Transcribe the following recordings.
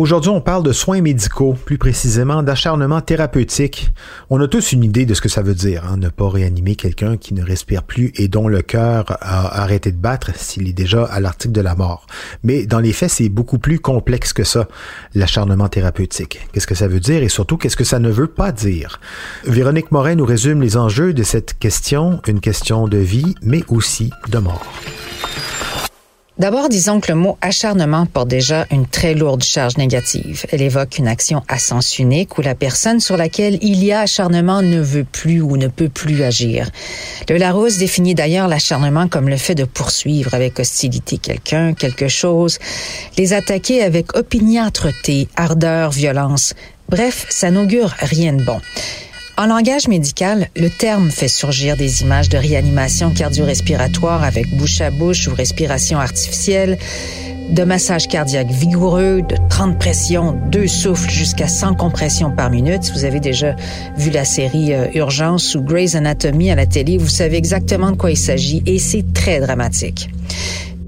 Aujourd'hui, on parle de soins médicaux, plus précisément d'acharnement thérapeutique. On a tous une idée de ce que ça veut dire, hein, ne pas réanimer quelqu'un qui ne respire plus et dont le cœur a arrêté de battre s'il est déjà à l'article de la mort. Mais dans les faits, c'est beaucoup plus complexe que ça, l'acharnement thérapeutique. Qu'est-ce que ça veut dire et surtout qu'est-ce que ça ne veut pas dire? Véronique Morin nous résume les enjeux de cette question, une question de vie, mais aussi de mort. D'abord, disons que le mot acharnement porte déjà une très lourde charge négative. Elle évoque une action à sens unique où la personne sur laquelle il y a acharnement ne veut plus ou ne peut plus agir. Le Larousse définit d'ailleurs l'acharnement comme le fait de poursuivre avec hostilité quelqu'un, quelque chose, les attaquer avec opiniâtreté, ardeur, violence. Bref, ça n'augure rien de bon. En langage médical, le terme fait surgir des images de réanimation cardio-respiratoire avec bouche à bouche ou respiration artificielle, de massage cardiaque vigoureux, de 30 pressions, deux souffles jusqu'à 100 compressions par minute. Si vous avez déjà vu la série euh, Urgence ou Grey's Anatomy à la télé, vous savez exactement de quoi il s'agit et c'est très dramatique.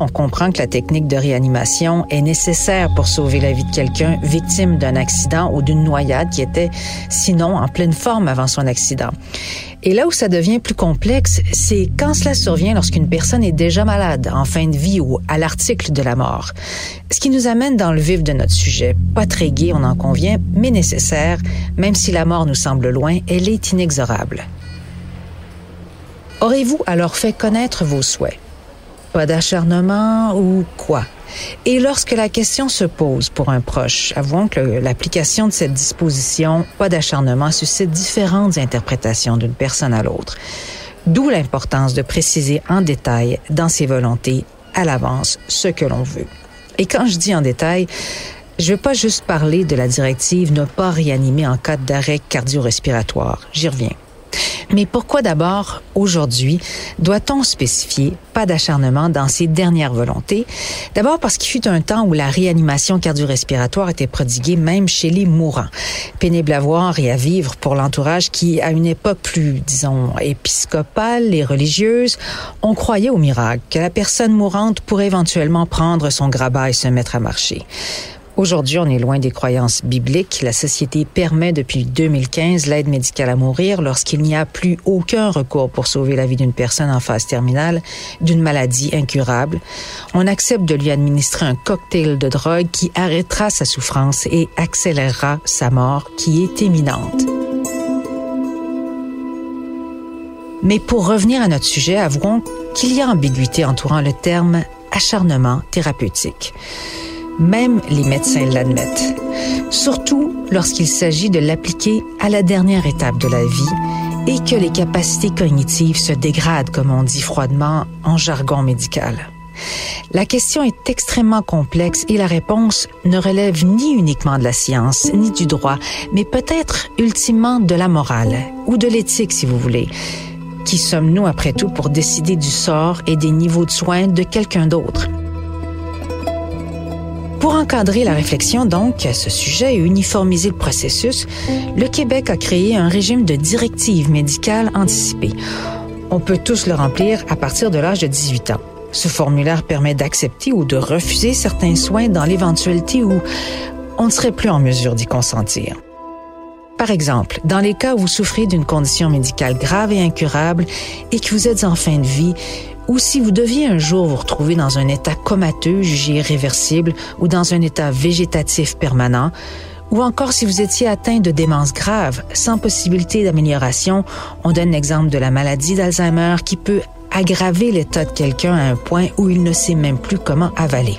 On comprend que la technique de réanimation est nécessaire pour sauver la vie de quelqu'un victime d'un accident ou d'une noyade qui était sinon en pleine forme avant son accident. Et là où ça devient plus complexe, c'est quand cela survient lorsqu'une personne est déjà malade, en fin de vie ou à l'article de la mort. Ce qui nous amène dans le vif de notre sujet. Pas très gai, on en convient, mais nécessaire. Même si la mort nous semble loin, elle est inexorable. Aurez-vous alors fait connaître vos souhaits? Pas d'acharnement ou quoi? Et lorsque la question se pose pour un proche, avouons que l'application de cette disposition, pas d'acharnement, suscite différentes interprétations d'une personne à l'autre. D'où l'importance de préciser en détail dans ses volontés à l'avance ce que l'on veut. Et quand je dis en détail, je ne veux pas juste parler de la directive ne pas réanimer en cas d'arrêt cardio-respiratoire. J'y reviens. Mais pourquoi d'abord, aujourd'hui, doit-on spécifier pas d'acharnement dans ses dernières volontés? D'abord parce qu'il fut un temps où la réanimation cardio-respiratoire était prodiguée même chez les mourants. Pénible à voir et à vivre pour l'entourage qui, à une époque plus, disons, épiscopale et religieuse, on croyait au miracle, que la personne mourante pourrait éventuellement prendre son grabat et se mettre à marcher. Aujourd'hui, on est loin des croyances bibliques. La société permet depuis 2015 l'aide médicale à mourir lorsqu'il n'y a plus aucun recours pour sauver la vie d'une personne en phase terminale d'une maladie incurable. On accepte de lui administrer un cocktail de drogue qui arrêtera sa souffrance et accélérera sa mort qui est imminente. Mais pour revenir à notre sujet, avouons qu'il y a ambiguïté entourant le terme acharnement thérapeutique. Même les médecins l'admettent. Surtout lorsqu'il s'agit de l'appliquer à la dernière étape de la vie et que les capacités cognitives se dégradent, comme on dit froidement en jargon médical. La question est extrêmement complexe et la réponse ne relève ni uniquement de la science, ni du droit, mais peut-être ultimement de la morale ou de l'éthique, si vous voulez. Qui sommes-nous, après tout, pour décider du sort et des niveaux de soins de quelqu'un d'autre? Encadrer la réflexion, donc, à ce sujet et uniformiser le processus, le Québec a créé un régime de directives médicales anticipées. On peut tous le remplir à partir de l'âge de 18 ans. Ce formulaire permet d'accepter ou de refuser certains soins dans l'éventualité où on ne serait plus en mesure d'y consentir. Par exemple, dans les cas où vous souffrez d'une condition médicale grave et incurable et que vous êtes en fin de vie, ou si vous deviez un jour vous retrouver dans un état comateux jugé irréversible ou dans un état végétatif permanent, ou encore si vous étiez atteint de démence grave sans possibilité d'amélioration, on donne l'exemple de la maladie d'Alzheimer qui peut aggraver l'état de quelqu'un à un point où il ne sait même plus comment avaler.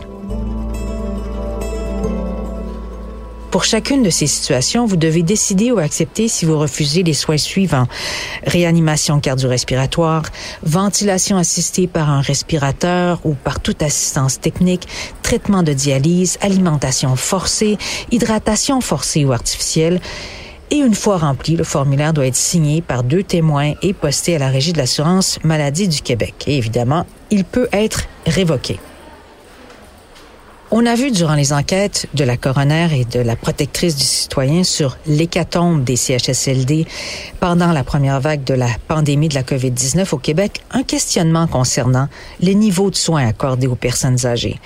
Pour chacune de ces situations, vous devez décider ou accepter si vous refusez les soins suivants. Réanimation cardio-respiratoire, ventilation assistée par un respirateur ou par toute assistance technique, traitement de dialyse, alimentation forcée, hydratation forcée ou artificielle. Et une fois rempli, le formulaire doit être signé par deux témoins et posté à la Régie de l'assurance maladie du Québec. Et évidemment, il peut être révoqué. On a vu durant les enquêtes de la coroner et de la protectrice du citoyen sur l'hécatombe des CHSLD pendant la première vague de la pandémie de la COVID-19 au Québec un questionnement concernant les niveaux de soins accordés aux personnes âgées.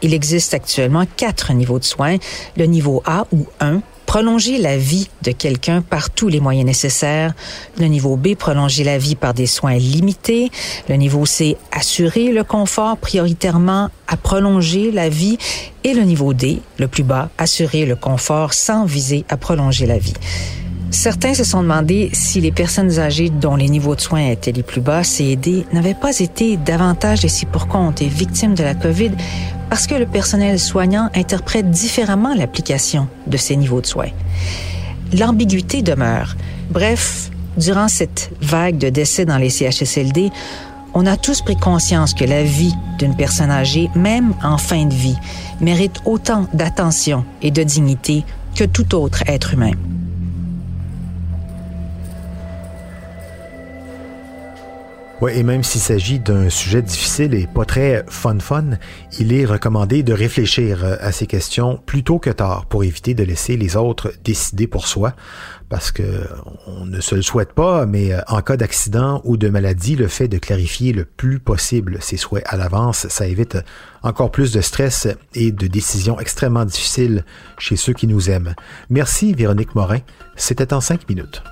Il existe actuellement quatre niveaux de soins. Le niveau A ou 1 prolonger la vie de quelqu'un par tous les moyens nécessaires. Le niveau B, prolonger la vie par des soins limités. Le niveau C, assurer le confort prioritairement à prolonger la vie. Et le niveau D, le plus bas, assurer le confort sans viser à prolonger la vie. Certains se sont demandé si les personnes âgées dont les niveaux de soins étaient les plus bas, CED, n'avaient pas été davantage laissées pour compte et victimes de la COVID parce que le personnel soignant interprète différemment l'application de ces niveaux de soins. L'ambiguïté demeure. Bref, durant cette vague de décès dans les CHSLD, on a tous pris conscience que la vie d'une personne âgée, même en fin de vie, mérite autant d'attention et de dignité que tout autre être humain. Oui, et même s'il s'agit d'un sujet difficile et pas très fun-fun, il est recommandé de réfléchir euh, à ces questions plus tôt que tard pour éviter de laisser les autres décider pour soi. Parce que on ne se le souhaite pas, mais euh, en cas d'accident ou de maladie, le fait de clarifier le plus possible ses souhaits à l'avance, ça évite encore plus de stress et de décisions extrêmement difficiles chez ceux qui nous aiment. Merci Véronique Morin. C'était en cinq minutes.